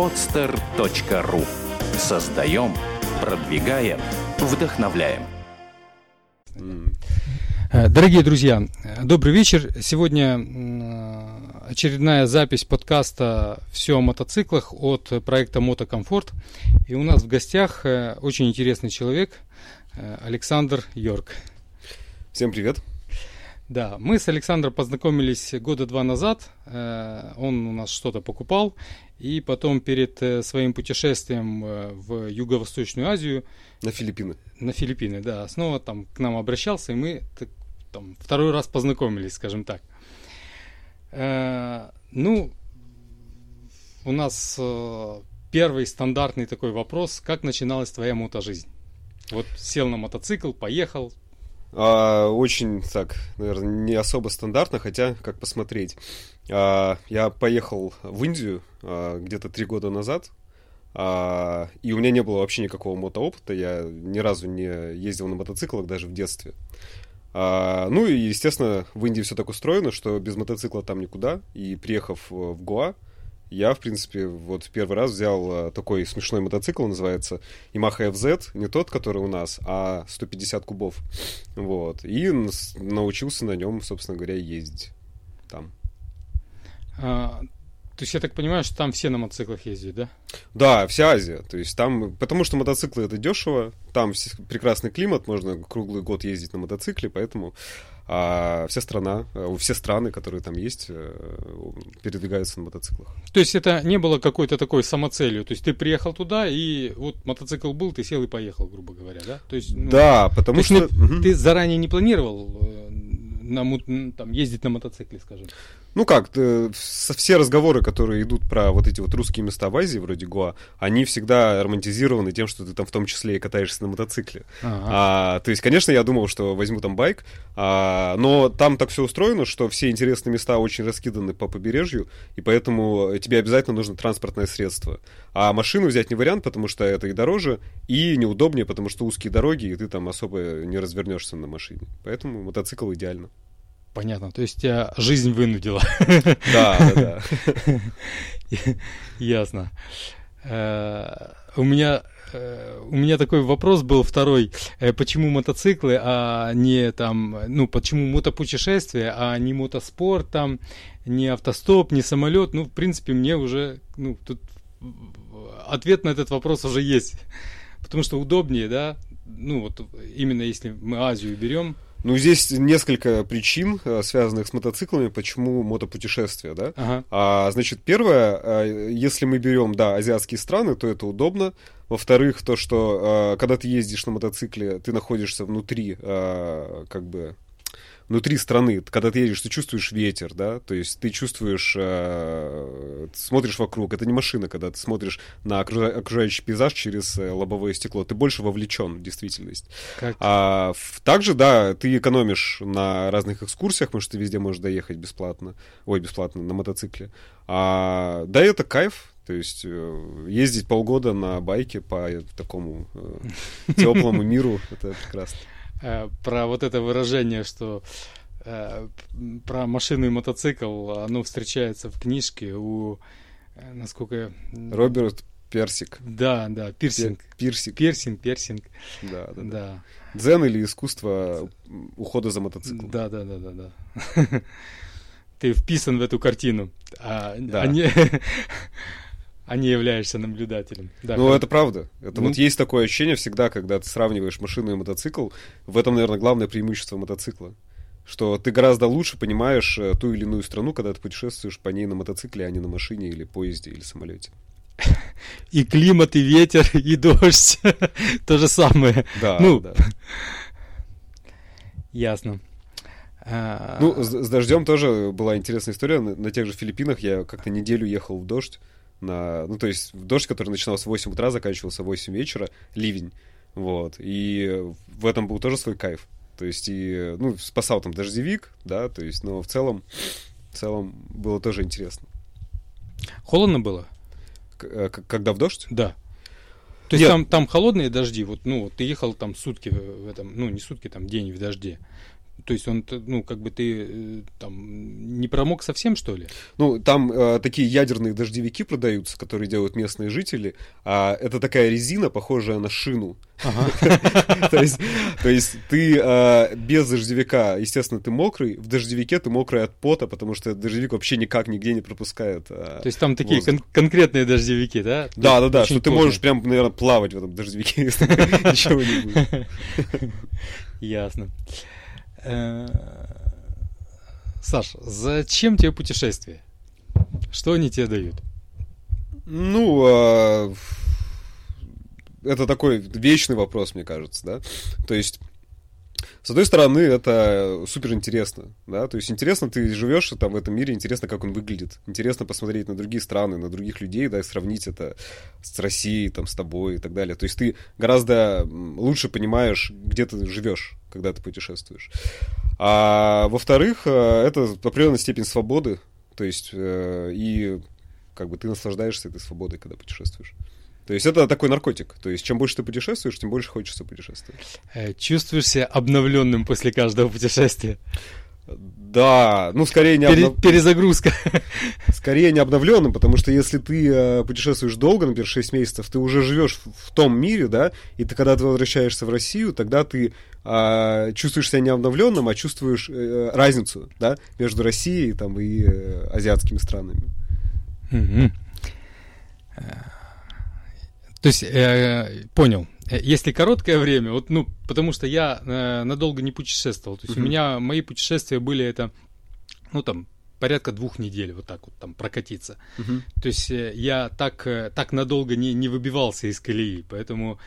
podster.ru Создаем, продвигаем, вдохновляем. Э, дорогие друзья, добрый вечер. Сегодня э, очередная запись подкаста «Все о мотоциклах» от проекта «Мотокомфорт». И у нас в гостях э, очень интересный человек Александр Йорк. Всем привет. Да, мы с Александром познакомились года два назад. Он у нас что-то покупал. И потом перед своим путешествием в Юго-Восточную Азию... На Филиппины. На Филиппины, да. Снова там к нам обращался, и мы там, второй раз познакомились, скажем так. Э, ну, у нас э, первый стандартный такой вопрос, как начиналась твоя мотожизнь? Вот сел на мотоцикл, поехал. А, очень так, наверное, не особо стандартно, хотя как посмотреть. А, я поехал в Индию а, где-то три года назад, а, и у меня не было вообще никакого мотоопыта, я ни разу не ездил на мотоциклах даже в детстве. А, ну и, естественно, в Индии все так устроено, что без мотоцикла там никуда. И приехав в Гоа, я, в принципе, вот первый раз взял а, такой смешной мотоцикл, называется Yamaha FZ, не тот, который у нас, а 150 кубов. Вот. И научился на нем, собственно говоря, ездить там. А, то есть я так понимаю, что там все на мотоциклах ездят, да? Да, вся Азия. То есть там, потому что мотоциклы это дешево, там прекрасный климат, можно круглый год ездить на мотоцикле, поэтому а вся страна, э, все страны, которые там есть, э, передвигаются на мотоциклах. То есть это не было какой-то такой самоцелью, то есть ты приехал туда и вот мотоцикл был, ты сел и поехал, грубо говоря, да? То есть, ну, да, потому что... Есть. Ты заранее не планировал э, на, там, ездить на мотоцикле, скажем? Ну как, все разговоры, которые идут про вот эти вот русские места в Азии, вроде Гоа, они всегда романтизированы тем, что ты там в том числе и катаешься на мотоцикле. Ага. А, то есть, конечно, я думал, что возьму там байк, а, но там так все устроено, что все интересные места очень раскиданы по побережью, и поэтому тебе обязательно нужно транспортное средство. А машину взять не вариант, потому что это и дороже, и неудобнее, потому что узкие дороги, и ты там особо не развернешься на машине. Поэтому мотоцикл идеально. Понятно. То есть тебя жизнь вынудила. Да, да, да. Ясно. Э, у меня э, у меня такой вопрос был второй. Э, почему мотоциклы, а не там, ну, почему мотопутешествие, а не мотоспорт там, не автостоп, не самолет? Ну, в принципе, мне уже, ну, тут ответ на этот вопрос уже есть. Потому что удобнее, да, ну, вот именно если мы Азию берем, ну, здесь несколько причин, э, связанных с мотоциклами, почему мотопутешествия, да. Ага. А, значит, первое, э, если мы берем, да, азиатские страны, то это удобно. Во-вторых, то, что э, когда ты ездишь на мотоцикле, ты находишься внутри, как бы, внутри страны, когда ты едешь, ты чувствуешь ветер, да, то есть ты чувствуешь, э, смотришь вокруг, это не машина, когда ты смотришь на окружающий пейзаж через э, лобовое стекло, ты больше вовлечен в действительность. Как? А, также, да, ты экономишь на разных экскурсиях, потому что ты везде можешь доехать бесплатно, ой, бесплатно, на мотоцикле. А, да, это кайф, то есть э, ездить полгода на байке по такому э, теплому миру, это прекрасно. Э, про вот это выражение, что э, про машину и мотоцикл, оно встречается в книжке у, э, насколько... Роберт Персик. Да, да, пирсинг. Пирсик. Пирсинг, пирсинг. Да, да, да. да. Дзен или искусство ухода за мотоциклом. Да, да, да, да, да. Ты вписан в эту картину. А, да. а не, а не являешься наблюдателем. Да, ну, как... это правда. Это ну... вот есть такое ощущение всегда, когда ты сравниваешь машину и мотоцикл. В этом, наверное, главное преимущество мотоцикла. Что ты гораздо лучше понимаешь э, ту или иную страну, когда ты путешествуешь по ней на мотоцикле, а не на машине или поезде или самолете. И климат, и ветер, и дождь. То же самое. Да, ну, да. Ясно. А, ну, с, с дождем тоже была интересная история. На, на тех же Филиппинах я как-то неделю ехал в дождь на... Ну, то есть дождь, который начинался в 8 утра, заканчивался в 8 вечера, ливень. Вот. И в этом был тоже свой кайф. То есть и, ну, спасал там дождевик, да, то есть, но в целом, в целом было тоже интересно. Холодно было? К- э, когда в дождь? Да. То есть там, там холодные дожди, вот, ну, ты ехал там сутки в этом, ну, не сутки, там день в дожде. То есть он, ну, как бы ты э, там не промок совсем, что ли? Ну, там э, такие ядерные дождевики продаются, которые делают местные жители. А это такая резина, похожая на шину. то, есть, ты э, без дождевика, естественно, ты мокрый, в дождевике ты мокрый от пота, потому что дождевик вообще никак нигде не пропускает. Э, то есть там такие конкретные дождевики, да? Да, да, да, что ты можешь прям, наверное, плавать в этом дождевике, если ничего не будет. Ясно. Э, Саш, зачем тебе путешествия? Что они тебе дают? Ну, а, это такой вечный вопрос, мне кажется, да. То есть с одной стороны, это супер интересно, да, то есть интересно, ты живешь там в этом мире, интересно, как он выглядит, интересно посмотреть на другие страны, на других людей, да, и сравнить это с Россией, там, с тобой и так далее. То есть ты гораздо лучше понимаешь, где ты живешь, когда ты путешествуешь. А во-вторых, э, это определенная степень свободы, то есть э, и как бы ты наслаждаешься этой свободой, когда путешествуешь. То есть это такой наркотик. То есть чем больше ты путешествуешь, тем больше хочется путешествовать. Э, чувствуешь себя обновленным после каждого путешествия? Да, ну скорее не Пере, обнов... Перезагрузка. Скорее не обновленным, потому что если ты э, путешествуешь долго, например, 6 месяцев, ты уже живешь в, в том мире, да, и ты когда ты возвращаешься в Россию, тогда ты э, чувствуешь себя не обновленным, а чувствуешь э, разницу, да, между Россией там, и э, азиатскими странами. Mm-hmm. То есть, э, понял. Э, если короткое время, вот, ну, потому что я э, надолго не путешествовал. То есть uh-huh. у меня мои путешествия были это, ну, там, порядка двух недель вот так вот там прокатиться. Uh-huh. То есть э, я так, э, так надолго не, не выбивался из колеи, поэтому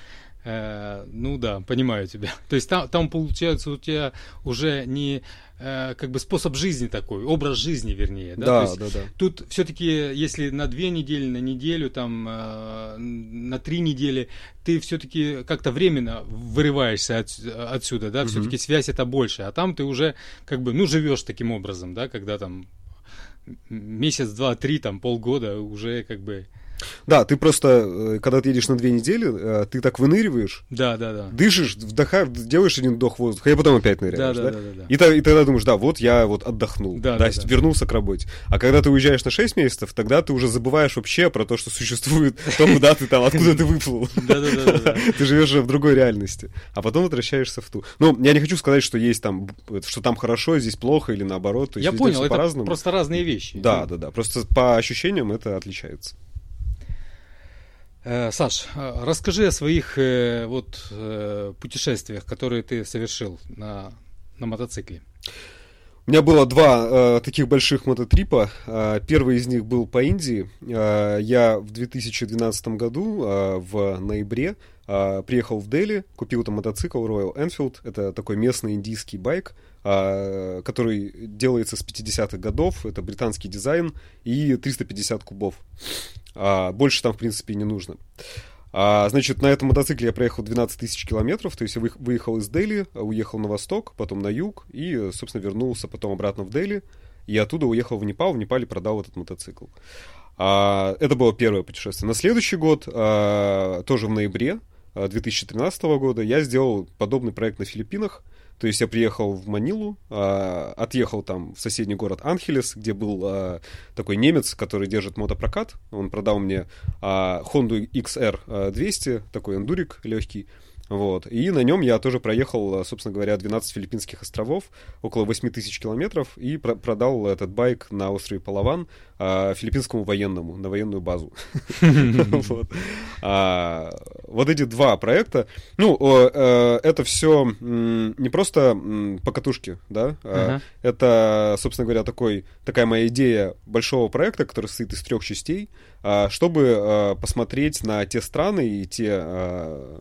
Э, ну да, понимаю тебя. То есть там, там получается у тебя уже не э, как бы способ жизни такой, образ жизни, вернее. Да, да, есть, да, да. Тут все-таки, если на две недели, на неделю, там, э, на три недели, ты все-таки как-то временно вырываешься от, отсюда, да, угу. все-таки связь это больше, а там ты уже как бы, ну, живешь таким образом, да, когда там месяц, два, три, там, полгода уже как бы да, ты просто, э, когда ты едешь на две недели, э, ты так выныриваешь, да, да, да. дышишь, вдыхаешь, делаешь один вдох воздуха, и потом опять ныряешь, да? да, да, да, да. И, и тогда думаешь, да, вот я вот отдохнул, да, да, да, да. вернулся к работе. А когда ты уезжаешь на 6 месяцев, тогда ты уже забываешь вообще про то, что существует то, куда ты там, откуда ты выплыл. Да, да, да. Ты живешь в другой реальности, а потом возвращаешься в ту. Ну, я не хочу сказать, что есть там, что там хорошо, здесь плохо или наоборот. Я понял, это просто разные вещи. Да, да, да. Просто по ощущениям это отличается. Э, Саш, э, расскажи о своих э, вот путешествиях, которые ты совершил на, на мотоцикле. У меня было два э, таких больших мототрипа. Э, первый из них был по Индии. Э, я в 2012 году э, в ноябре э, приехал в Дели, купил там мотоцикл Royal Enfield. Это такой местный индийский байк, э, который делается с 50-х годов. Это британский дизайн и 350 кубов. А, больше там, в принципе, не нужно. А, значит, на этом мотоцикле я проехал 12 тысяч километров, то есть я выехал из Дели, уехал на восток, потом на юг и, собственно, вернулся потом обратно в Дели. И оттуда уехал в Непал, в Непале продал этот мотоцикл. А, это было первое путешествие. На следующий год, а, тоже в ноябре 2013 а, года, я сделал подобный проект на Филиппинах. То есть я приехал в Манилу, э, отъехал там в соседний город Анхелес, где был э, такой немец, который держит мотопрокат. Он продал мне э, Honda XR 200, такой эндурик легкий. Вот. И на нем я тоже проехал, собственно говоря, 12 филиппинских островов, около 8 тысяч километров, и про- продал этот байк на острове Палаван а, филиппинскому военному, на военную базу. А, вот эти два проекта, ну, э, это все не просто по катушке, да, а это, собственно говоря, такой, такая моя идея большого проекта, который состоит из трех частей, чтобы посмотреть на те страны и те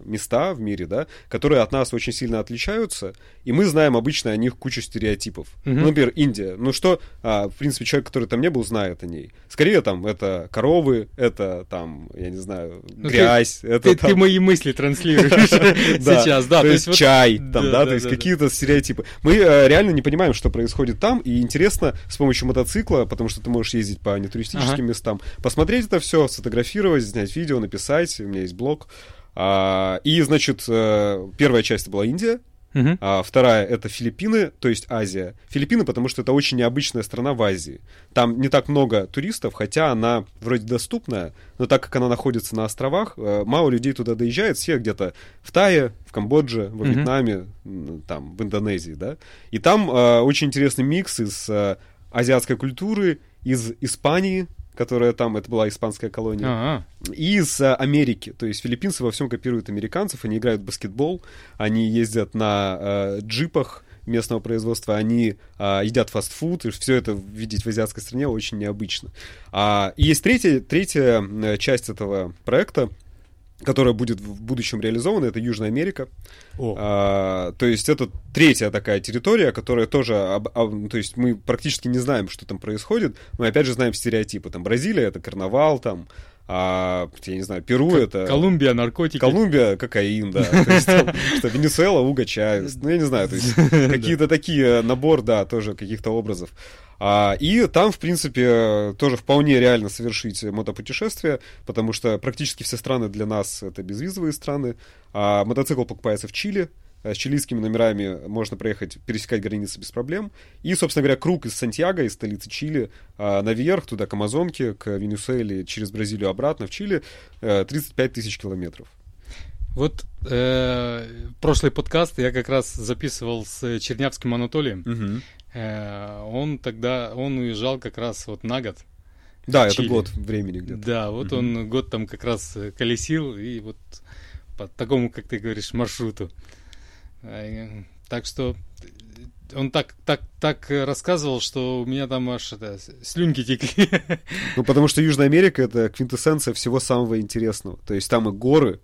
места в мире, да, которые от нас очень сильно отличаются, и мы знаем обычно о них кучу стереотипов. Ну, например, Индия. Ну что, в принципе, человек, который там не был, знает о ней. Скорее там это коровы, это там, я не знаю, ну, грязь. Ты, это, ты, там... ты мои мысли транслируешь сейчас, да. То есть чай, там, да, то есть какие-то стереотипы. Мы э, реально не понимаем, что происходит там, и интересно с помощью мотоцикла, потому что ты можешь ездить по нетуристическим местам, посмотреть это все, сфотографировать, снять видео, написать, у меня есть блог. А, и, значит, э, первая часть была Индия, Uh-huh. А вторая это Филиппины, то есть Азия. Филиппины, потому что это очень необычная страна в Азии. Там не так много туристов, хотя она вроде доступная, но так как она находится на островах, э, мало людей туда доезжает, все где-то в Тае, в Камбодже, во uh-huh. Вьетнаме, там, в Индонезии, да. И там э, очень интересный микс из э, азиатской культуры, из Испании, которая там, это была испанская колония, из а, Америки. То есть филиппинцы во всем копируют американцев, они играют в баскетбол, они ездят на а, джипах местного производства, они а, едят фастфуд, и все это видеть в азиатской стране очень необычно. А, и есть третья, третья часть этого проекта, которая будет в будущем реализована, это Южная Америка. О. А, то есть это третья такая территория, которая тоже, об, об, то есть мы практически не знаем, что там происходит, мы опять же знаем стереотипы. Там Бразилия это карнавал, там а, я не знаю, Перу это... Колумбия, наркотики. Колумбия, кокаин, да. То есть, там, что Венесуэла, уга, чай. Ну, я не знаю, то есть какие-то такие набор, да, тоже каких-то образов. А, и там, в принципе, тоже вполне реально совершить мотопутешествие, потому что практически все страны для нас это безвизовые страны. А мотоцикл покупается в Чили, с чилийскими номерами можно проехать, пересекать границы без проблем. И, собственно говоря, круг из Сантьяго, из столицы Чили, а, наверх, туда, к Амазонке, к Венесуэле, через Бразилию обратно в Чили, 35 э, тысяч километров. Вот э, прошлый подкаст я как раз записывал с Чернявским Анатолием. Угу. Э, он тогда, он уезжал как раз вот на год. Да, это год времени где-то. Да, вот угу. он год там как раз колесил, и вот по такому, как ты говоришь, маршруту. Так что он так, так, так рассказывал, что у меня там аж это, слюнки текли. Ну, потому что Южная Америка — это квинтэссенция всего самого интересного. То есть там и горы,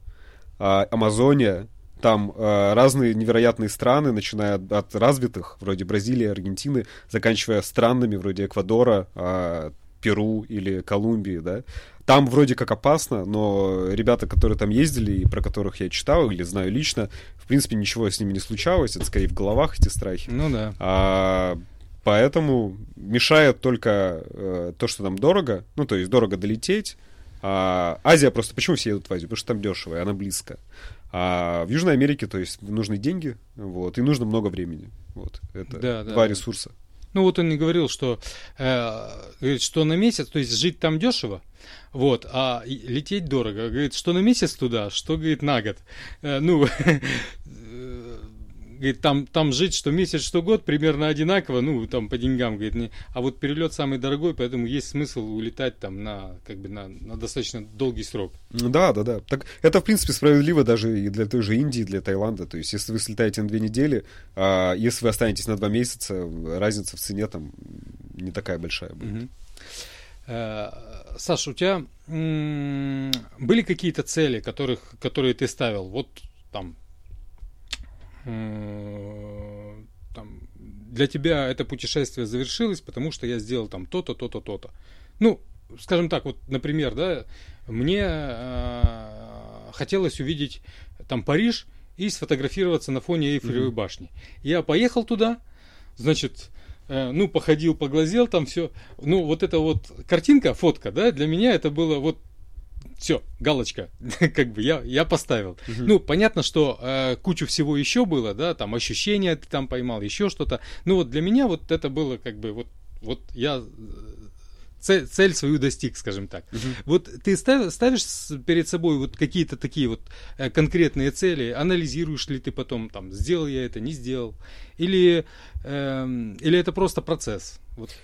а, Амазония, там э, разные невероятные страны, начиная от, от развитых, вроде Бразилии, Аргентины, заканчивая странными, вроде Эквадора, э, Перу или Колумбии, да. Там вроде как опасно, но ребята, которые там ездили и про которых я читал или знаю лично, в принципе, ничего с ними не случалось. Это скорее в головах эти страхи. Ну да. А, поэтому мешает только э, то, что там дорого. Ну, то есть дорого долететь. А, Азия просто... Почему все едут в Азию? Потому что там дешево, и она близко. А в Южной Америке, то есть, нужны деньги, вот, и нужно много времени. Вот, это да, два да. ресурса. Ну вот он и говорил, что, э, говорит, что на месяц, то есть жить там дешево, вот, а лететь дорого. Говорит, что на месяц туда, что, говорит, на год. Э, ну, говорит, там, там жить что месяц, что год примерно одинаково, ну, там по деньгам, говорит, не, а вот перелет самый дорогой, поэтому есть смысл улетать там на, как бы, на, на достаточно долгий срок. Да, да, да. Так это, в принципе, справедливо даже и для той же Индии, для Таиланда. То есть, если вы слетаете на две недели, а если вы останетесь на два месяца, разница в цене там не такая большая будет. Угу. Саша, у тебя были какие-то цели, которых, которые ты ставил? Вот там там, для тебя это путешествие завершилось, потому что я сделал там то-то, то-то, то-то. Ну, скажем так, вот, например, да, мне э, хотелось увидеть там Париж и сфотографироваться на фоне Эйфелевой mm-hmm. башни. Я поехал туда, значит, э, ну, походил, поглазел, там все. Ну, вот эта вот картинка, фотка, да, для меня это было вот все, галочка, как бы я, я поставил. Угу. Ну, понятно, что э, кучу всего еще было, да, там ощущения ты там поймал, еще что-то. Ну, вот для меня вот это было как бы вот, вот я э, цель, цель свою достиг, скажем так. Угу. Вот ты став, ставишь перед собой вот какие-то такие вот э, конкретные цели, анализируешь ли ты потом, там, сделал я это, не сделал, или, э, или это просто процесс? Вот.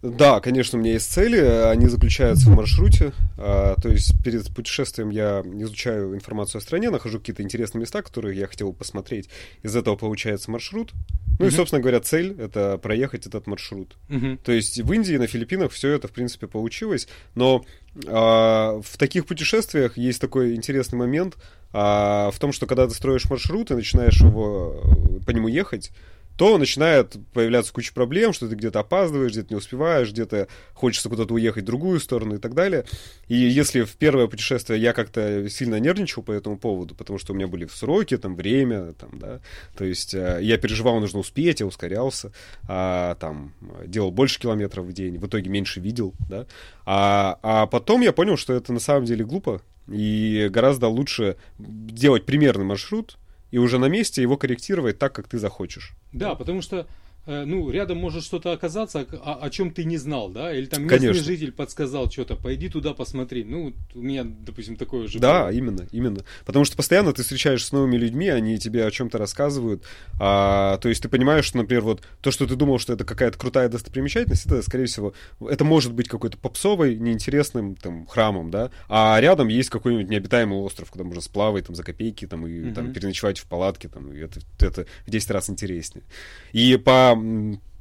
Да, конечно, у меня есть цели, они заключаются в маршруте, а, то есть перед путешествием я изучаю информацию о стране, нахожу какие-то интересные места, которые я хотел посмотреть, из этого получается маршрут. Ну uh-huh. и, собственно говоря, цель — это проехать этот маршрут. Uh-huh. То есть в Индии, на Филиппинах все это, в принципе, получилось, но а, в таких путешествиях есть такой интересный момент а, в том, что когда ты строишь маршрут и начинаешь его, по нему ехать, то начинает появляться куча проблем, что ты где-то опаздываешь, где-то не успеваешь, где-то хочется куда-то уехать в другую сторону и так далее. И если в первое путешествие я как-то сильно нервничал по этому поводу, потому что у меня были сроки, там, время, там, да, то есть э, я переживал, нужно успеть, я ускорялся, а, там, делал больше километров в день, в итоге меньше видел, да, а, а потом я понял, что это на самом деле глупо, и гораздо лучше делать примерный маршрут, и уже на месте его корректировать так, как ты захочешь. Да, потому что ну, рядом может что-то оказаться, о, о чем ты не знал, да? Или там местный Конечно. житель подсказал что-то, пойди туда посмотри. Ну, у меня, допустим, такое же. Да, было. именно, именно. Потому что постоянно ты встречаешься с новыми людьми, они тебе о чем-то рассказывают. А, то есть ты понимаешь, что, например, вот то, что ты думал, что это какая-то крутая достопримечательность, это, скорее всего, это может быть какой-то попсовый, неинтересным там храмом, да? А рядом есть какой-нибудь необитаемый остров, куда можно сплавать там за копейки там и mm-hmm. там переночевать в палатке, там, и это, это в 10 раз интереснее. И по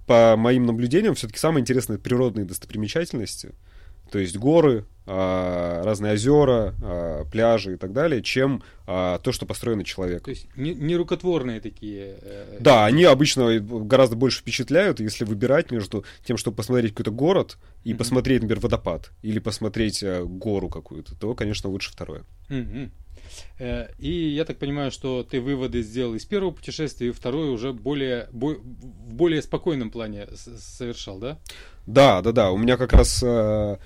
по моим наблюдениям, все-таки самые интересные природные достопримечательности, то есть горы, а, разные озера, а, пляжи и так далее, чем а, то, что построено человеком. То есть нерукотворные такие. Э, да, они обычно гораздо больше впечатляют, если выбирать между тем, чтобы посмотреть какой-то город и mm-hmm. посмотреть, например, водопад или посмотреть э, гору какую-то, то, конечно, лучше второе. Mm-hmm. И я так понимаю, что ты выводы сделал из первого путешествия, и второе уже более, в более спокойном плане совершал, да? Да, да, да. У меня как раз... Э,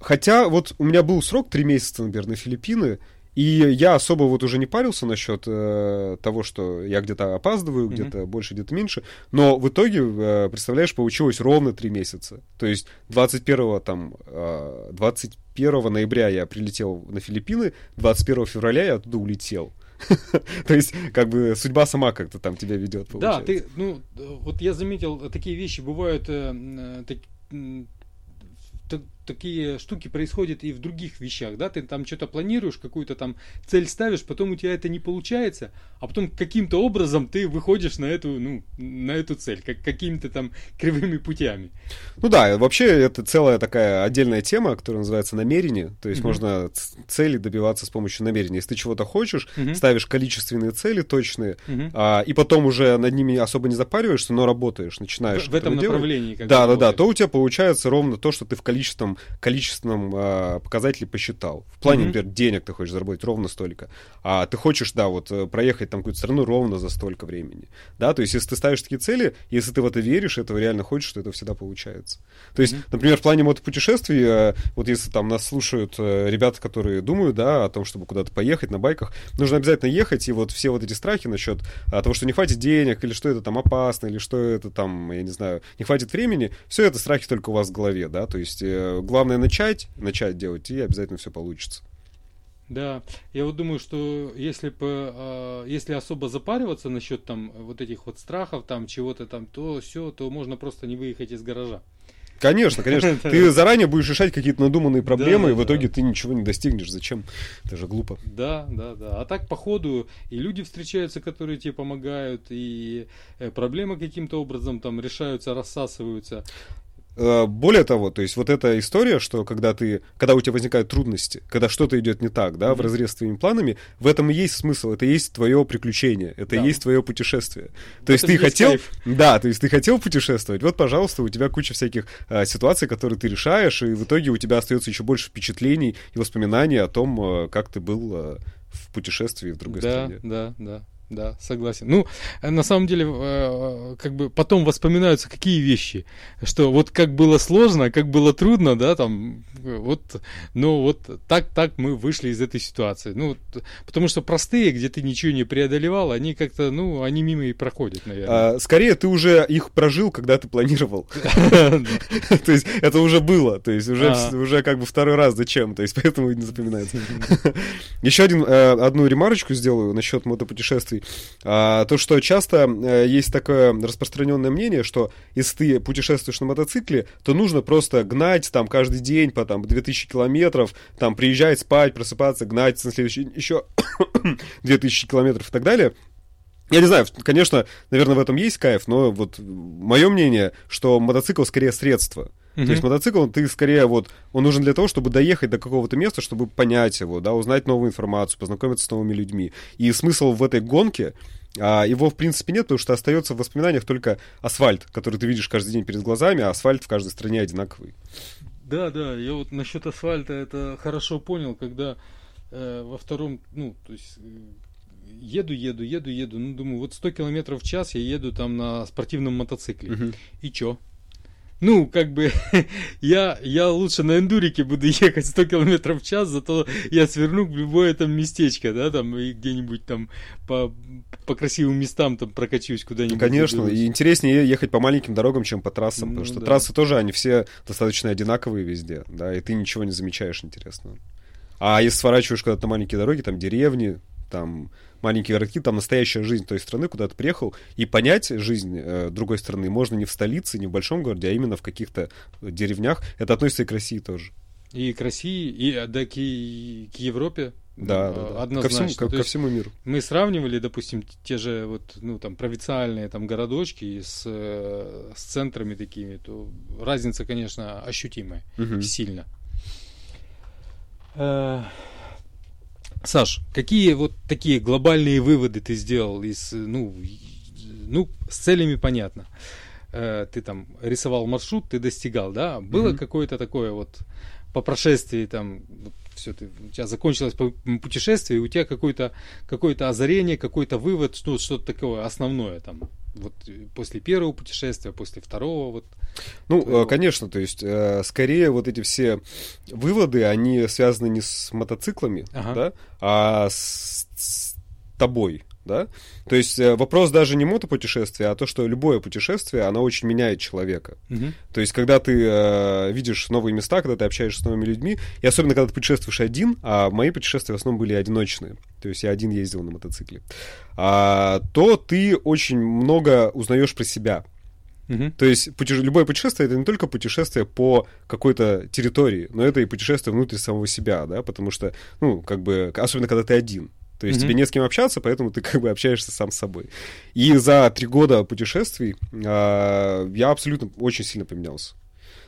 хотя вот у меня был срок три месяца, например, на Филиппины, и я особо вот уже не парился насчет э, того, что я где-то опаздываю, где-то mm-hmm. больше, где-то меньше. Но в итоге, э, представляешь, получилось ровно три месяца. То есть 21 там, э, 21 ноября я прилетел на Филиппины, 21 февраля я оттуда улетел. То есть, как бы судьба сама как-то там тебя ведет. Да, ты, ну, вот я заметил, такие вещи бывают, э, э, такие штуки происходят и в других вещах, да, ты там что-то планируешь, какую-то там цель ставишь, потом у тебя это не получается, а потом каким-то образом ты выходишь на эту, ну, на эту цель, как какими-то там кривыми путями. Ну да, вообще это целая такая отдельная тема, которая называется намерение, то есть угу. можно цели добиваться с помощью намерения. Если ты чего-то хочешь, угу. ставишь количественные цели точные, угу. а, и потом уже над ними особо не запариваешься, но работаешь, начинаешь в, в этом направлении. Да, да, да, то у тебя получается ровно то, что ты в количественном количественном э, показателе посчитал. В плане, mm-hmm. например, денег ты хочешь заработать ровно столько. А ты хочешь, да, вот э, проехать там какую-то страну ровно за столько времени. Да, то есть если ты ставишь такие цели, если ты в это веришь, этого реально хочешь, то это всегда получается. То есть, mm-hmm. например, в плане мотопутешествий, э, вот если там нас слушают э, ребята, которые думают, да, о том, чтобы куда-то поехать на байках, нужно обязательно ехать, и вот все вот эти страхи насчет а, того, что не хватит денег, или что это там опасно, или что это там, я не знаю, не хватит времени, все это страхи только у вас в голове, да, то есть э, главное начать, начать делать, и обязательно все получится. Да, я вот думаю, что если бы, э, если особо запариваться насчет там вот этих вот страхов, там чего-то там, то все, то можно просто не выехать из гаража. Конечно, конечно. Ты заранее будешь решать какие-то надуманные проблемы, да, и в итоге да. ты ничего не достигнешь. Зачем? Это же глупо. Да, да, да. А так, по ходу, и люди встречаются, которые тебе помогают, и э, проблемы каким-то образом там решаются, рассасываются. Э, более того, то есть вот эта история, что когда ты, когда у тебя возникают трудности, когда что-то идет не так, да, mm-hmm. в разрез с твоими планами, в этом и есть смысл, это и есть твое приключение, это да. и есть твое путешествие. То это есть ты хотел, кайф. да, то есть ты хотел путешествовать, вот, пожалуйста, у тебя куча всяких а, ситуаций, которые ты решаешь, и в итоге у тебя остается еще больше впечатлений и воспоминаний о том, а, как ты был а, в путешествии в другой да, стране. Да, да, да. Да, согласен. Ну, э, на самом деле, э, как бы потом воспоминаются какие вещи, что вот как было сложно, как было трудно, да, там, вот, ну, вот так, так мы вышли из этой ситуации. Ну, потому что простые, где ты ничего не преодолевал, они как-то, ну, они мимо и проходят, наверное. А, скорее, ты уже их прожил, когда ты планировал. То есть, это уже было, то есть, уже а. уже как бы второй раз зачем, то есть, поэтому не запоминается. Еще один, э, одну ремарочку сделаю насчет мотопутешествий путешествий. А, то, что часто а, есть такое распространенное мнение, что если ты путешествуешь на мотоцикле, то нужно просто гнать там каждый день по там 2000 километров, там приезжать, спать, просыпаться, гнать на следующий еще 2000 километров и так далее. Я не знаю, конечно, наверное, в этом есть кайф, но вот мое мнение, что мотоцикл скорее средство. Mm-hmm. То есть мотоцикл, ты скорее вот, он нужен для того, чтобы доехать до какого-то места, чтобы понять его, да, узнать новую информацию, познакомиться с новыми людьми. И смысл в этой гонке, а, его, в принципе, нет, потому что остается в воспоминаниях только асфальт, который ты видишь каждый день перед глазами, а асфальт в каждой стране одинаковый. Да, да, я вот насчет асфальта это хорошо понял, когда э, во втором, ну, то есть э, еду, еду, еду, еду, ну, думаю, вот 100 километров в час я еду там на спортивном мотоцикле. Угу. И чё? Ну, как бы, я, я лучше на эндурике буду ехать 100 км в час, зато я сверну в любое там местечко, да, там, и где-нибудь там по, по красивым местам там прокачусь куда-нибудь. Конечно, заберусь. и интереснее ехать по маленьким дорогам, чем по трассам, ну, потому что да. трассы тоже, они все достаточно одинаковые везде, да, и ты ничего не замечаешь интересного. А если сворачиваешь куда-то на маленькие дороги, там деревни, там маленькие городки, там настоящая жизнь той страны, куда ты приехал, и понять жизнь э, другой страны можно не в столице, не в большом городе, а именно в каких-то деревнях. Это относится и к России тоже. И к России, и э, да, к, к Европе. Да, да, да. Однозначно. Ко всему, ко, ко всему миру. Мы сравнивали, допустим, те же вот, ну, там, провинциальные там городочки с, э, с центрами такими, то разница, конечно, ощутимая, угу. сильно. Э, Саш, какие вот такие глобальные выводы ты сделал из, ну, ну, с целями понятно. Э, ты там рисовал маршрут, ты достигал, да? Было mm-hmm. какое-то такое вот по прошествии там вот, все, ты, у тебя закончилось путешествие, и у тебя какое-то какое озарение, какой-то вывод, ну, что-то такое основное там вот э, после первого путешествия, после второго вот. Ну, твоего... Э, конечно, то есть э, скорее вот эти все выводы, они связаны не с мотоциклами, ага. да, а с, с тобой, да? То есть э, вопрос даже не мотопутешествия, а то, что любое путешествие, оно очень меняет человека. Угу. То есть когда ты э, видишь новые места, когда ты общаешься с новыми людьми, и особенно когда ты путешествуешь один, а мои путешествия в основном были одиночные, то есть я один ездил на мотоцикле, а, то ты очень много узнаешь про себя. Угу. То есть путеше... любое путешествие это не только путешествие по какой-то территории, но это и путешествие внутрь самого себя, да, потому что, ну, как бы, особенно когда ты один. То есть mm-hmm. тебе не с кем общаться, поэтому ты как бы общаешься сам с собой. И за три года путешествий э, я абсолютно очень сильно поменялся.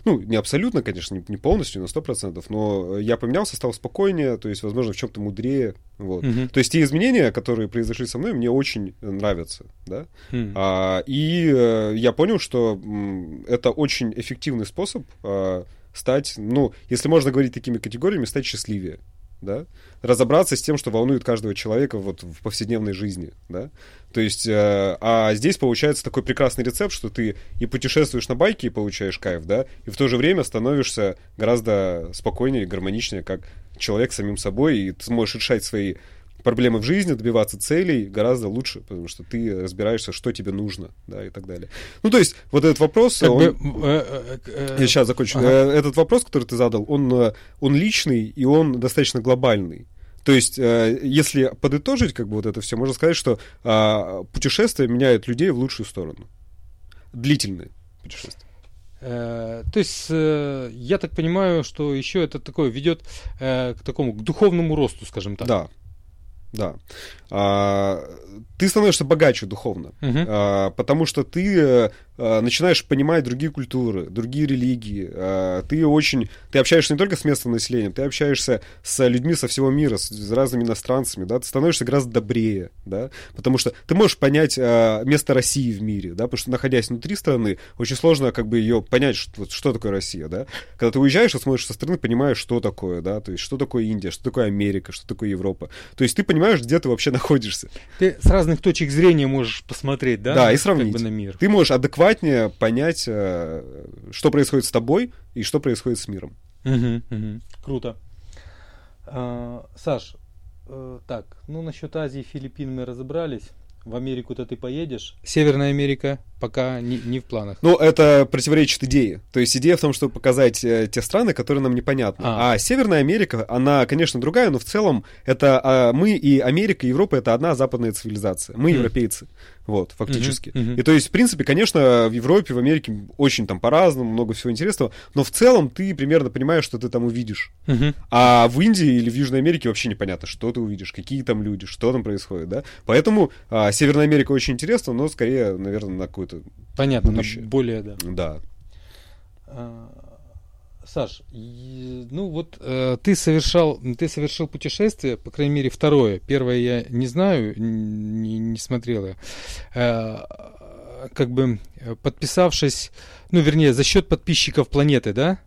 Ну, не абсолютно, конечно, не, не полностью, на сто процентов, но я поменялся, стал спокойнее, то есть, возможно, в чем-то мудрее. Вот. Mm-hmm. То есть те изменения, которые произошли со мной, мне очень нравятся. Да? Mm-hmm. А, и э, я понял, что м, это очень эффективный способ э, стать, ну, если можно говорить такими категориями, стать счастливее да, разобраться с тем, что волнует каждого человека вот в повседневной жизни, да, то есть, э, а здесь получается такой прекрасный рецепт, что ты и путешествуешь на байке и получаешь кайф, да, и в то же время становишься гораздо спокойнее, гармоничнее, как человек самим собой, и ты сможешь решать свои проблемы в жизни, добиваться целей гораздо лучше, потому что ты разбираешься, что тебе нужно, да, и так далее. Ну, то есть, вот этот вопрос... Как он... бы, э, э, э, Я сейчас закончу. Ага. Этот вопрос, который ты задал, он, он личный, и он достаточно глобальный. То есть, если подытожить как бы вот это все, можно сказать, что э, путешествия меняют людей в лучшую сторону. Длительные путешествия. То есть, я так понимаю, что еще это такое ведет к такому к духовному росту, скажем так. Да, да. А, ты становишься богаче духовно, угу. а, потому что ты а, начинаешь понимать другие культуры, другие религии. А, ты очень, ты общаешься не только с местным населением, ты общаешься с людьми со всего мира, с, с разными иностранцами, да. Ты становишься гораздо добрее, да, потому что ты можешь понять а, место России в мире, да, потому что находясь внутри страны, очень сложно как бы ее понять, что, что такое Россия, да. Когда ты уезжаешь и смотришь со стороны, понимаешь, что такое, да, то есть что такое Индия, что такое Америка, что такое Европа. То есть ты понимаешь, где ты вообще находишься. Ты с разных точек зрения можешь посмотреть, да? Да, и сравнить. Как бы на мир. Ты можешь адекватнее понять, э, что происходит с тобой и что происходит с миром. Круто. А, Саш, э, так, ну насчет Азии, Филиппин мы разобрались. В Америку-то ты поедешь. Северная Америка пока не, не в планах. Ну, это противоречит идее. То есть идея в том, чтобы показать э, те страны, которые нам непонятны. А. а Северная Америка, она, конечно, другая, но в целом это а, мы и Америка, и Европа это одна западная цивилизация. Мы mm. европейцы. Вот, фактически. Uh-huh, uh-huh. И то есть, в принципе, конечно, в Европе, в Америке очень там по-разному, много всего интересного, но в целом ты примерно понимаешь, что ты там увидишь. Uh-huh. А в Индии или в Южной Америке вообще непонятно, что ты увидишь, какие там люди, что там происходит, да. Поэтому а, Северная Америка очень интересна, но скорее, наверное, на какое-то Понятно, будущее. на более, да. Да. А, Саш, ну вот э, ты совершал, ты совершил путешествие, по крайней мере второе. Первое я не знаю, не, не смотрел я. Э, как бы подписавшись, ну вернее за счет подписчиков планеты, да?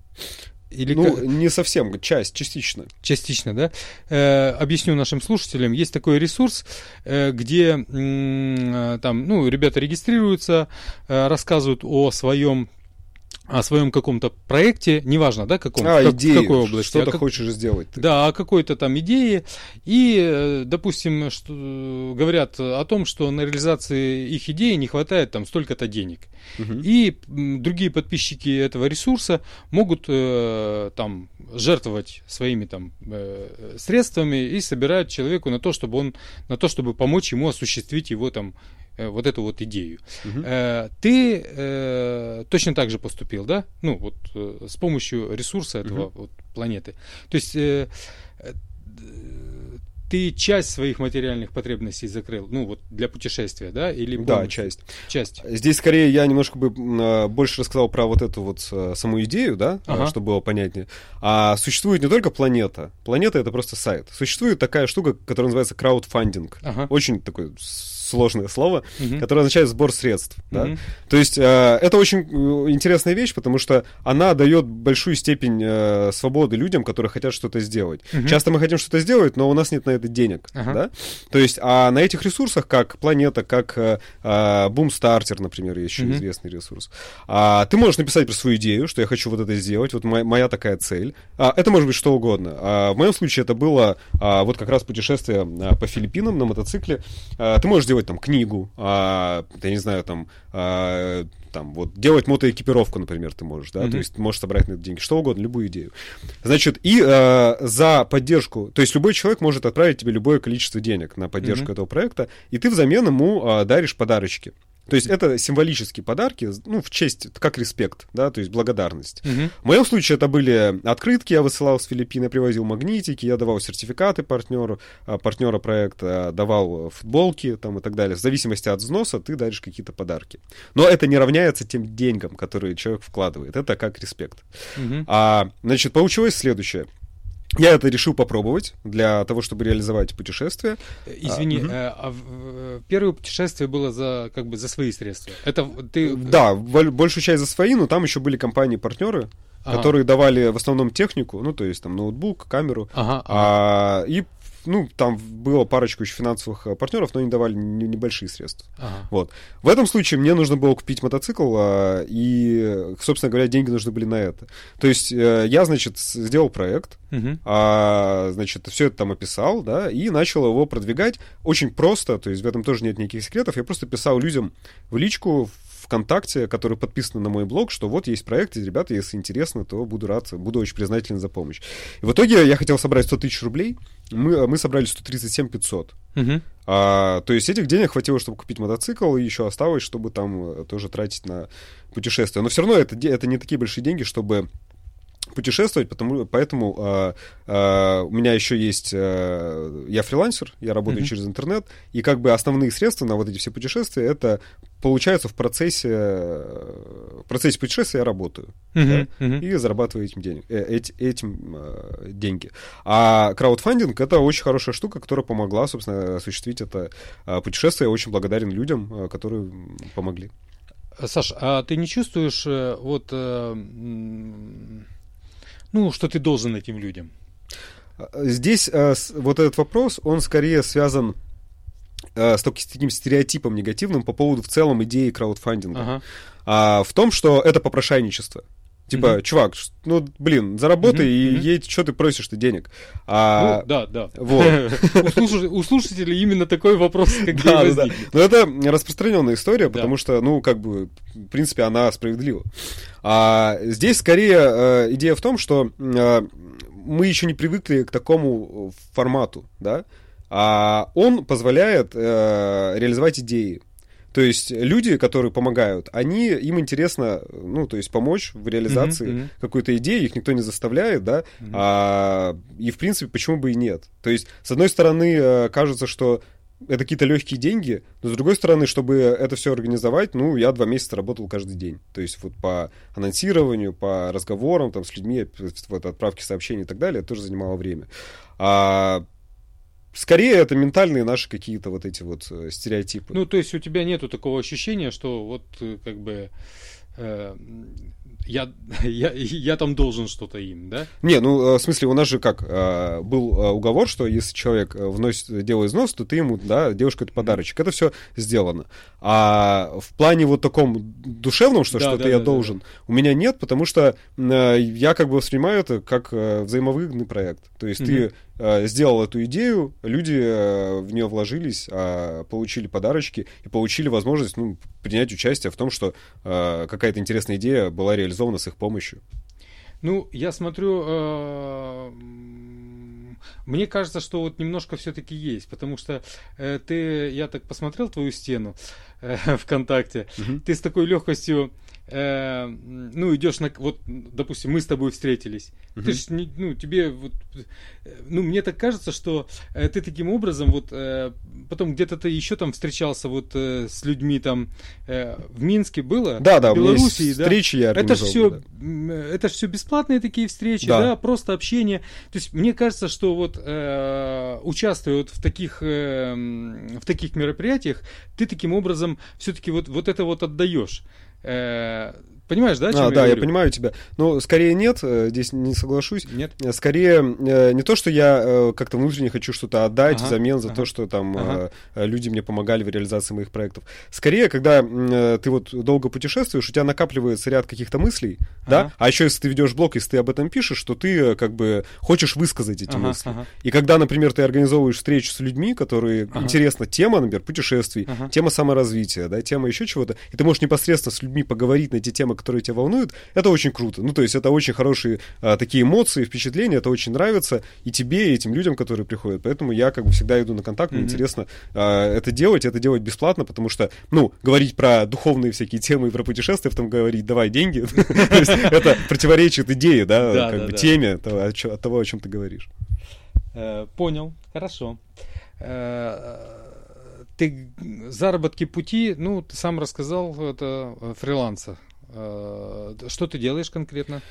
Или ну, как... не совсем, часть, частично. Частично, да? Э, объясню нашим слушателям. Есть такой ресурс, э, где э, там, ну, ребята регистрируются, э, рассказывают о своем о своем каком-то проекте, неважно, да, каком, а, как, идеи, какой области. Что а ты как, хочешь сделать. Ты. Да, о какой-то там идее. И, э, допустим, что, говорят о том, что на реализации их идеи не хватает там столько-то денег. Угу. И другие подписчики этого ресурса могут э, там жертвовать своими там э, средствами и собирать человеку на то, чтобы он, на то, чтобы помочь ему осуществить его там Э, вот эту вот идею. Угу. Ты э, точно так же поступил, да? Ну, вот э, с помощью ресурса этого угу. вот, планеты. То есть э, э, ты часть своих материальных потребностей закрыл, ну вот для путешествия, да, или да, часть. Часть. Здесь скорее я немножко бы больше рассказал про вот эту вот саму идею, да, ага. чтобы было понятнее. А существует не только планета, планета это просто сайт. Существует такая штука, которая называется краудфандинг. Ага. Очень такой сложное слово, угу. которое означает сбор средств. Угу. Да? То есть э, это очень э, интересная вещь, потому что она дает большую степень э, свободы людям, которые хотят что-то сделать. Угу. Часто мы хотим что-то сделать, но у нас нет на это денег. Ага. Да? То есть, а на этих ресурсах, как Планета, как э, Boomstarter, например, еще угу. известный ресурс, а, ты можешь написать про свою идею, что я хочу вот это сделать, вот моя, моя такая цель. А, это может быть что угодно. А, в моем случае это было а, вот как раз путешествие а, по Филиппинам на мотоцикле. А, ты можешь сделать там книгу, а, я не знаю, там, а, там, вот, делать мотоэкипировку, например, ты можешь, да, mm-hmm. то есть можешь собрать на это деньги, что угодно, любую идею. Значит, и э, за поддержку, то есть любой человек может отправить тебе любое количество денег на поддержку mm-hmm. этого проекта, и ты взамен ему э, даришь подарочки. То есть это символические подарки, ну, в честь, как респект, да, то есть благодарность. Угу. В моем случае это были открытки, я высылал с Филиппин, я привозил магнитики, я давал сертификаты партнеру, а, партнера проекта, давал футболки там и так далее. В зависимости от взноса ты даришь какие-то подарки. Но это не равняется тем деньгам, которые человек вкладывает. Это как респект. Угу. А, значит, получилось следующее. Я это решил попробовать для того, чтобы реализовать путешествие. Извини, а, угу. а, а первое путешествие было за как бы за свои средства. Это ты? Да, большую часть за свои, но там еще были компании-партнеры, ага. которые давали в основном технику, ну то есть там ноутбук, камеру, ага, а, и ну, там было парочку еще финансовых э, партнеров, но они давали небольшие средства. Ага. Вот. В этом случае мне нужно было купить мотоцикл, а, и, собственно говоря, деньги нужны были на это. То есть э, я, значит, сделал проект, угу. а, значит, все это там описал, да, и начал его продвигать очень просто, то есть в этом тоже нет никаких секретов. Я просто писал людям в личку, ВКонтакте, которые подписаны на мой блог, что вот есть проект, и, ребята, если интересно, то буду рад, буду очень признателен за помощь. И в итоге я хотел собрать 100 тысяч рублей, мы, мы собрали 137 500. Угу. А, то есть этих денег хватило, чтобы купить мотоцикл, и еще осталось, чтобы там э, тоже тратить на путешествия. Но все равно это, это не такие большие деньги, чтобы путешествовать, потому, поэтому э, э, у меня еще есть, э, я фрилансер, я работаю mm-hmm. через интернет, и как бы основные средства на вот эти все путешествия, это получается в процессе, в процессе путешествия я работаю, mm-hmm. Да, mm-hmm. и зарабатываю этим, денег, э, эти, этим э, деньги. А краудфандинг — это очень хорошая штука, которая помогла, собственно, осуществить это э, путешествие. Я очень благодарен людям, э, которые помогли. Саш, а ты не чувствуешь э, вот э, ну, что ты должен этим людям? Здесь э, вот этот вопрос, он скорее связан э, с, с таким стереотипом негативным по поводу в целом идеи краудфандинга. Ага. А, в том, что это попрошайничество. Типа, mm-hmm. чувак, ну, блин, заработай mm-hmm. и mm-hmm. едь, что ты просишь ты денег. А, ну, да, да. Вот. У слушателей именно такой вопрос, как да, да. Но это распространенная история, потому что, ну, как бы, в принципе, она справедлива. А здесь скорее э, идея в том, что э, мы еще не привыкли к такому формату, да, а он позволяет э, реализовать идеи. То есть люди, которые помогают, они, им интересно, ну, то есть помочь в реализации mm-hmm, mm-hmm. какой-то идеи, их никто не заставляет, да, mm-hmm. а, и, в принципе, почему бы и нет. То есть, с одной стороны, э, кажется, что это какие-то легкие деньги, но с другой стороны, чтобы это все организовать, ну, я два месяца работал каждый день. То есть вот по анонсированию, по разговорам там с людьми, вот отправке сообщений и так далее, это тоже занимало время. А Скорее, это ментальные наши какие-то вот эти вот э, стереотипы. Ну, то есть у тебя нету такого ощущения, что вот э, как бы э, я, я, я там должен что-то им, да? Не, ну, в смысле, у нас же как, был уговор, что если человек вносит, делает износ, то ты ему, да, девушка это подарочек. Это все сделано. А в плане вот таком душевном, что да, что-то да, я да, должен, да. у меня нет, потому что я как бы воспринимаю это как взаимовыгодный проект. То есть mm-hmm. ты сделал эту идею, люди в нее вложились, а, получили подарочки и получили возможность ну, принять участие в том, что какая-то интересная идея была реализована с их помощью. Ну, я смотрю, э, мне кажется, что вот немножко все-таки есть, потому что э, ты, я так посмотрел твою стену э, ВКонтакте, угу. ты с такой легкостью э, ну, идешь на, вот, допустим, мы с тобой встретились, uh-huh. ты ж, ну, тебе, вот, ну, мне так кажется, что э, ты таким образом, вот, э, потом где-то ты еще там встречался вот э, с людьми там э, в Минске было, да, да, в Белоруссии, да, встречи я это же все, да. это ж все бесплатные такие встречи, да. да, просто общение, то есть мне кажется, что вот э, участвуя вот в таких, э, в таких мероприятиях, ты таким образом все-таки вот, вот это вот отдаешь. Понимаешь, да? а, я да, говорю? я понимаю тебя. Но скорее нет, э, здесь не соглашусь. Нет. Э, скорее э, не то, что я как-то внутренне хочу что-то отдать ага, взамен за ага. то, что там ага. люди мне помогали в реализации моих проектов. Скорее, когда ты вот долго путешествуешь, у тебя накапливается ряд каких-то мыслей, ага. да? А еще если ты ведешь блог, если ты об этом пишешь, что ты как бы хочешь высказать эти ага, мысли. Ага. И когда, например, ты организовываешь встречу с людьми, которые ага. интересна тема, например, путешествий, ага. тема саморазвития, да, тема еще чего-то, и ты можешь непосредственно с людьми поговорить на эти темы, которые тебя волнуют, это очень круто. Ну, то есть это очень хорошие а, такие эмоции, впечатления, это очень нравится и тебе, и этим людям, которые приходят. Поэтому я как бы всегда иду на контакт, мне mm-hmm. интересно а, это делать, это делать бесплатно, потому что, ну, говорить про духовные всякие темы и про путешествия, потом говорить, давай деньги, это противоречит идее, да, как бы теме от того, о чем ты говоришь. Э, понял, хорошо э, ты заработки пути, ну, ты сам рассказал, это э, фриланса. Что ты делаешь конкретно?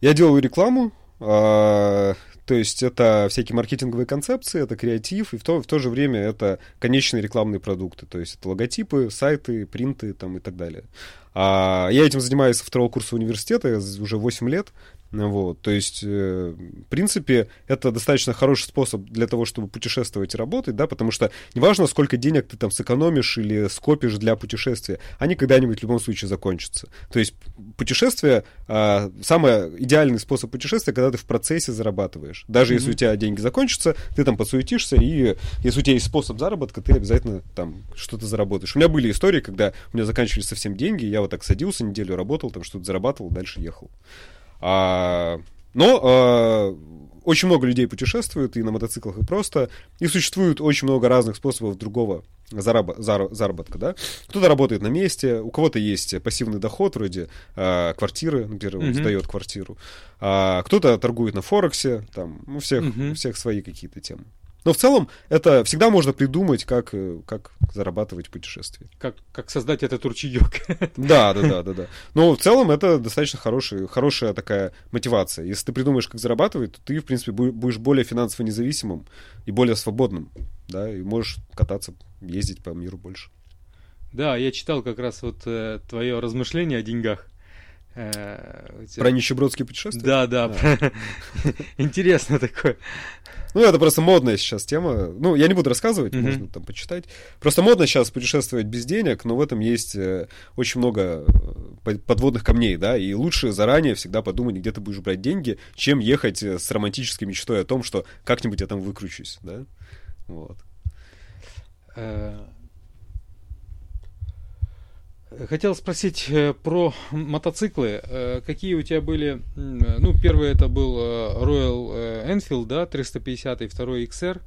Я делаю рекламу, а, то есть это всякие маркетинговые концепции, это креатив, и в то, в то же время это конечные рекламные продукты. То есть это логотипы, сайты, принты там, и так далее. А я этим занимаюсь со второго курса университета уже 8 лет. Вот, то есть, э, в принципе, это достаточно хороший способ для того, чтобы путешествовать и работать, да, потому что неважно, сколько денег ты там сэкономишь или скопишь для путешествия, они когда-нибудь в любом случае закончатся. То есть путешествие, э, самый идеальный способ путешествия, когда ты в процессе зарабатываешь. Даже mm-hmm. если у тебя деньги закончатся, ты там подсуетишься, и если у тебя есть способ заработка, ты обязательно там что-то заработаешь. У меня были истории, когда у меня заканчивались совсем деньги, я вот так садился, неделю работал, там что-то зарабатывал, дальше ехал. А, но а, очень много людей путешествуют и на мотоциклах, и просто. И существует очень много разных способов другого зараб- зар- заработка, да. Кто-то работает на месте, у кого-то есть пассивный доход, вроде а, квартиры, например, mm-hmm. сдает квартиру. А, кто-то торгует на Форексе, там, у всех, mm-hmm. у всех свои какие-то темы. Но в целом это всегда можно придумать, как, э, как зарабатывать путешествия. Как, как создать этот ручеек. Да, да, да, да, да. Но в целом это достаточно хороший, хорошая такая мотивация. Если ты придумаешь, как зарабатывать, то ты, в принципе, будешь более финансово независимым и более свободным, да, и можешь кататься, ездить по миру больше. Да, я читал как раз вот э, твое размышление о деньгах. Э, Про нищебродские путешествия? Да, да. Интересно такое. Ну, это просто модная сейчас тема. Ну, я не буду рассказывать, mm-hmm. можно там почитать. Просто модно сейчас путешествовать без денег, но в этом есть э, очень много э, подводных камней, да, и лучше заранее всегда подумать, где ты будешь брать деньги, чем ехать с романтической мечтой о том, что как-нибудь я там выкручусь, да. Вот. Хотел спросить э, про мотоциклы. Э, какие у тебя были? Ну, первый это был э, Royal Enfield, да, 350, и второй XR.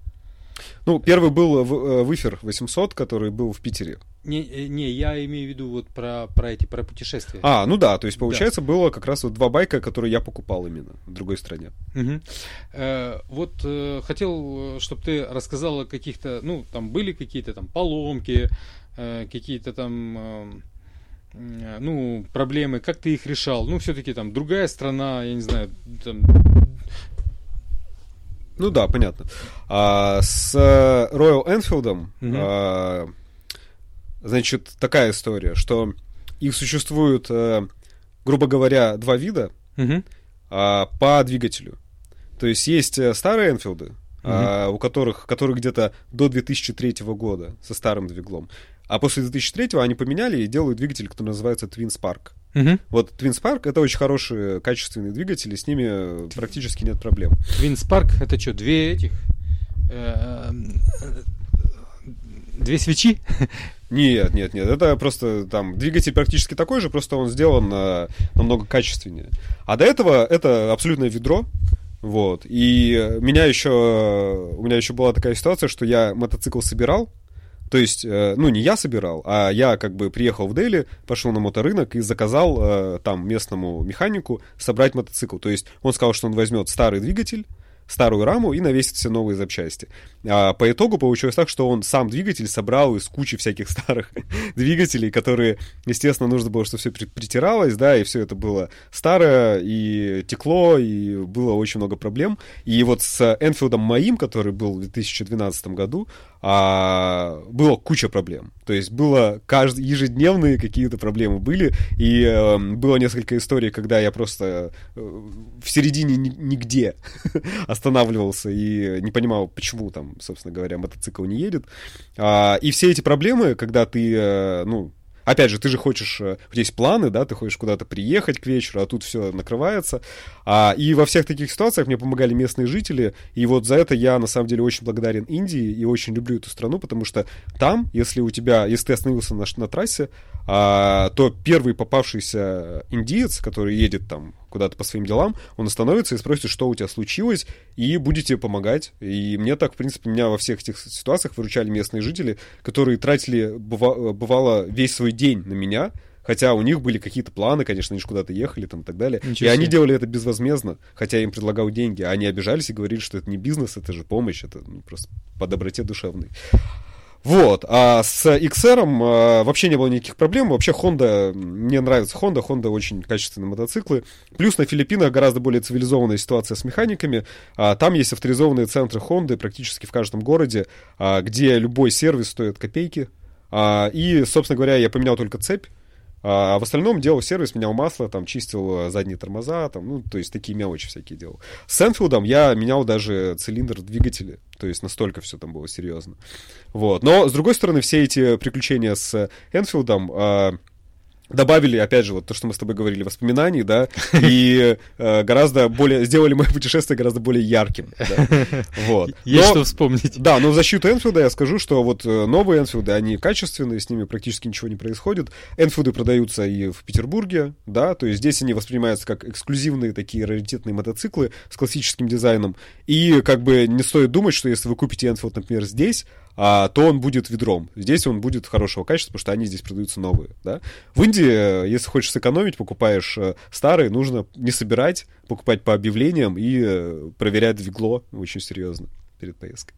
Ну, первый был Выфер 800, который был в Питере. Не, не, я имею в виду вот про, про эти, про путешествия. А, ну да, то есть, получается, да. было как раз вот два байка, которые я покупал именно в другой стране. Угу. Э, вот э, хотел, чтобы ты рассказал о каких-то, ну, там были какие-то там поломки, э, какие-то там... Э, Э, ну, проблемы, как ты их решал? Ну, все-таки там другая страна, я не знаю, там... Ну да, понятно. А, с Royal Enfield, угу. а, значит, такая история, что их существует а, грубо говоря, два вида Мгм. а, по двигателю. То есть есть э, старые Энфилды, Мгм. а, у которых, которые где-то до 2003 года со старым двиглом. А после 2003 они поменяли и делают двигатель, который называется Twin Spark. Мгм. Вот Twin Spark это очень хорошие, качественные двигатели, с ними э, практически нет проблем. Twin Spark это что, две этих? Э, э, Две свечи? Нет, нет, нет, это просто там двигатель практически такой же, просто он сделан э, намного качественнее. А до этого это абсолютное ведро, вот. И меня еще, у меня еще была такая ситуация, что я мотоцикл собирал, то есть, э, ну, не я собирал, а я как бы приехал в Дели, пошел на моторынок и заказал э, там местному механику собрать мотоцикл. То есть он сказал, что он возьмет старый двигатель, старую раму и навесит все новые запчасти. А по итогу получилось так, что он сам двигатель собрал из кучи всяких старых двигателей, которые, естественно, нужно было, чтобы все притиралось, да, и все это было старое, и текло, и было очень много проблем. И вот с Энфилдом моим, который был в 2012 году, а, было куча проблем. То есть было каждый, ежедневные какие-то проблемы были, и э, было несколько историй, когда я просто э, в середине ни- нигде останавливался и не понимал, почему там, собственно говоря, мотоцикл не едет. А, и все эти проблемы, когда ты, э, ну, Опять же, ты же хочешь, э, тебя есть планы, да, ты хочешь куда-то приехать к вечеру, а тут все накрывается. А, и во всех таких ситуациях мне помогали местные жители, и вот за это я, на самом деле, очень благодарен Индии и очень люблю эту страну, потому что там, если у тебя, если ты остановился на, на трассе, а, то первый попавшийся индиец, который едет там куда-то по своим делам, он остановится и спросит, что у тебя случилось, и будете помогать. И мне так, в принципе, меня во всех этих ситуациях выручали местные жители, которые тратили, быва- бывало, весь свой день на меня, Хотя у них были какие-то планы, конечно, они же куда-то ехали там и так далее. Ничего и они делали это безвозмездно, хотя я им предлагал деньги. А они обижались и говорили, что это не бизнес, это же помощь, это ну, просто по доброте душевной. Вот, а с XR а, вообще не было никаких проблем. Вообще Honda, мне нравится Honda, Honda очень качественные мотоциклы. Плюс на Филиппинах гораздо более цивилизованная ситуация с механиками. А, там есть авторизованные центры Honda практически в каждом городе, а, где любой сервис стоит копейки. И, собственно говоря, я поменял только цепь. А в остальном делал сервис, менял масло, там, чистил э, задние тормоза, там, ну, то есть такие мелочи всякие делал. С Энфилдом я менял даже цилиндр двигателя, то есть настолько все там было серьезно. Вот. Но, с другой стороны, все эти приключения с Энфилдом а, добавили, опять же, вот то, что мы с тобой говорили, воспоминаний, да, и э, гораздо более, сделали мое путешествие гораздо более ярким, да. Вот. Есть Но- что вспомнить. да, но в защиту Энфилда я скажу, что вот э, новые Энфилды, они качественные, с ними практически ничего не происходит. Энфилды продаются и в Петербурге, да, то есть здесь они воспринимаются как эксклюзивные такие раритетные мотоциклы с классическим дизайном. И как бы не стоит думать, что если вы купите Энфилд, например, здесь, то он будет ведром. Здесь он будет хорошего качества, потому что они здесь продаются новые, да. В Индии, э, если хочешь сэкономить, покупаешь э, старые, нужно не собирать, покупать по объявлениям и э, проверять двигло очень серьезно перед поездкой.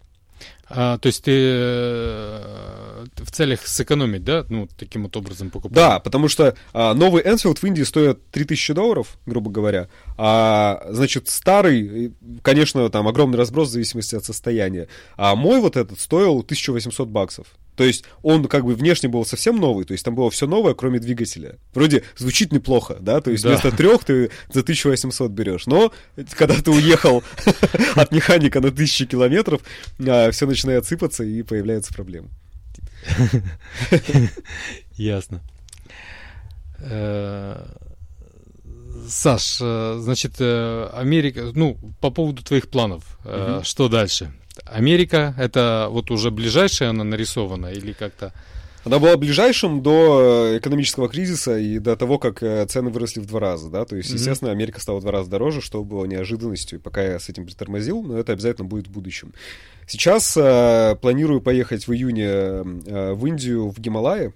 А, то есть ты э, в целях сэкономить, да? Ну, таким вот образом покупаешь? Да, потому что а, новый Энфилд в Индии стоит 3000 долларов, грубо говоря. А, значит, старый, конечно, там огромный разброс в зависимости от состояния. А мой вот этот стоил 1800 баксов. То есть он как бы внешне был совсем новый, то есть там было все новое, кроме двигателя. Вроде звучит неплохо, да, то есть Да. вместо трех ты за 1800 берешь. Но когда ты уехал от механика на тысячи километров, все начинает сыпаться и появляются проблемы. Ясно. Э, Саш, э, значит, э, Америка, ну, по поводу твоих планов, что дальше? Америка, это вот уже ближайшая она нарисована или как-то? Она была ближайшим до э, экономического кризиса и до того, как э, цены выросли в два раза, да, то есть, естественно, Америка стала в два раза дороже, что было неожиданностью, пока я с этим притормозил, но это обязательно будет в будущем. Сейчас э, планирую поехать в июне э, в Индию, в Гималаи,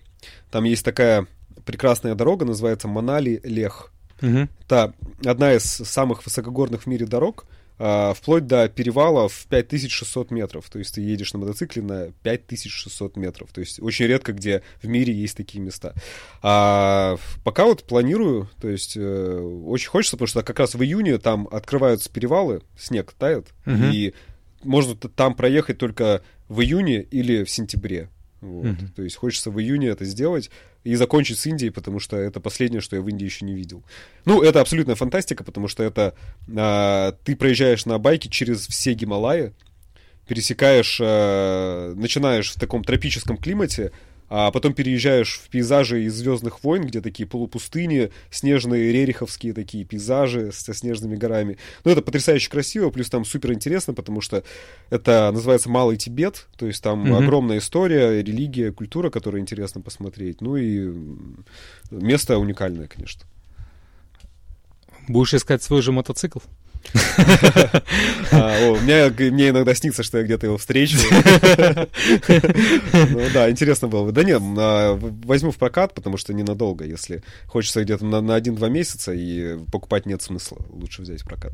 там есть такая прекрасная дорога, называется Манали-Лех. Мгм. Это одна из самых высокогорных в мире дорог, вплоть до перевала в 5600 метров. То есть ты едешь на мотоцикле на 5600 метров. То есть очень редко где в мире есть такие места. А пока вот планирую, то есть э, очень хочется, потому что как раз в июне там открываются перевалы, снег тает, Мгм. и можно там проехать только в июне или в сентябре. Вот. Mm-hmm. То есть хочется в июне это сделать и закончить с Индией, потому что это последнее, что я в Индии еще не видел. Ну, это абсолютная фантастика, потому что это а, ты проезжаешь на байке через все Гималаи, пересекаешь, а, начинаешь в таком тропическом климате, а потом переезжаешь в пейзажи из Звездных войн, где такие полупустыни, снежные рериховские такие пейзажи со снежными горами. Ну, это потрясающе красиво, плюс там супер интересно, потому что это называется Малый Тибет, то есть там mm-hmm. огромная история, религия, культура, которую интересно посмотреть. Ну и место уникальное, конечно. Будешь искать свой же мотоцикл? А, мне иногда снится, что я где-то его встречу. Ну да, интересно было бы. Да нет, возьму в прокат, потому что ненадолго. Если хочется где-то на один-два месяца, и покупать нет смысла. Лучше взять в прокат.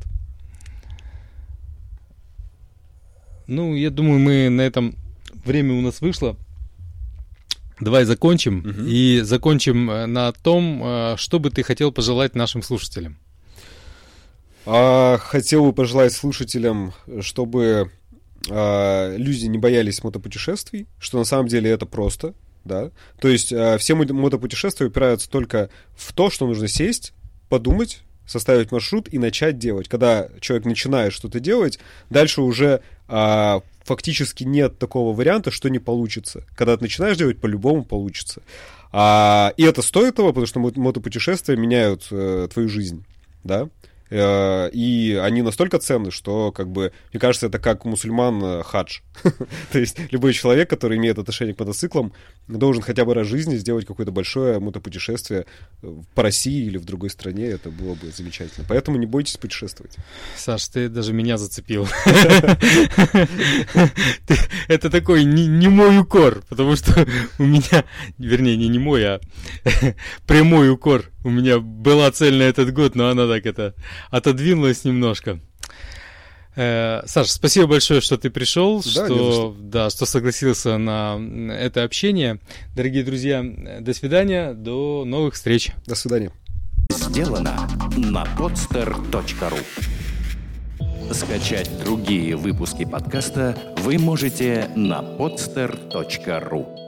Ну, я думаю, мы на этом время у нас вышло. Давай закончим. Угу. И закончим э, на том, э, что бы ты хотел пожелать нашим слушателям. А, хотел бы пожелать слушателям, чтобы а, люди не боялись мотопутешествий, что на самом деле это просто, да. То есть а, все мотопутешествия упираются только в то, что нужно сесть, подумать, составить маршрут и начать делать. Когда человек начинает что-то делать, дальше уже а, фактически нет такого варианта, что не получится. Когда ты начинаешь делать, по-любому получится. А, и это стоит того, потому что мотопутешествия меняют а, твою жизнь, да. Э, и они настолько ценны, что, как бы, мне кажется, это как мусульман э, хадж. То есть любой человек, который имеет отношение к мотоциклам, должен хотя бы раз в жизни сделать какое-то большое мотопутешествие э, по России или в другой стране. Это было бы замечательно. Поэтому не бойтесь путешествовать. Саш, ты даже меня зацепил. Это такой не мой укор, потому что у меня, вернее, не не мой, а прямой укор. У меня была цель на этот год, но она так это отодвинулась немножко. Э, Саша, спасибо большое, что ты пришел, да, что, что. Да, что согласился на это общение. Дорогие друзья, до свидания, до новых встреч. До свидания. Сделано на podster.ru Скачать другие выпуски подкаста вы можете на podster.ru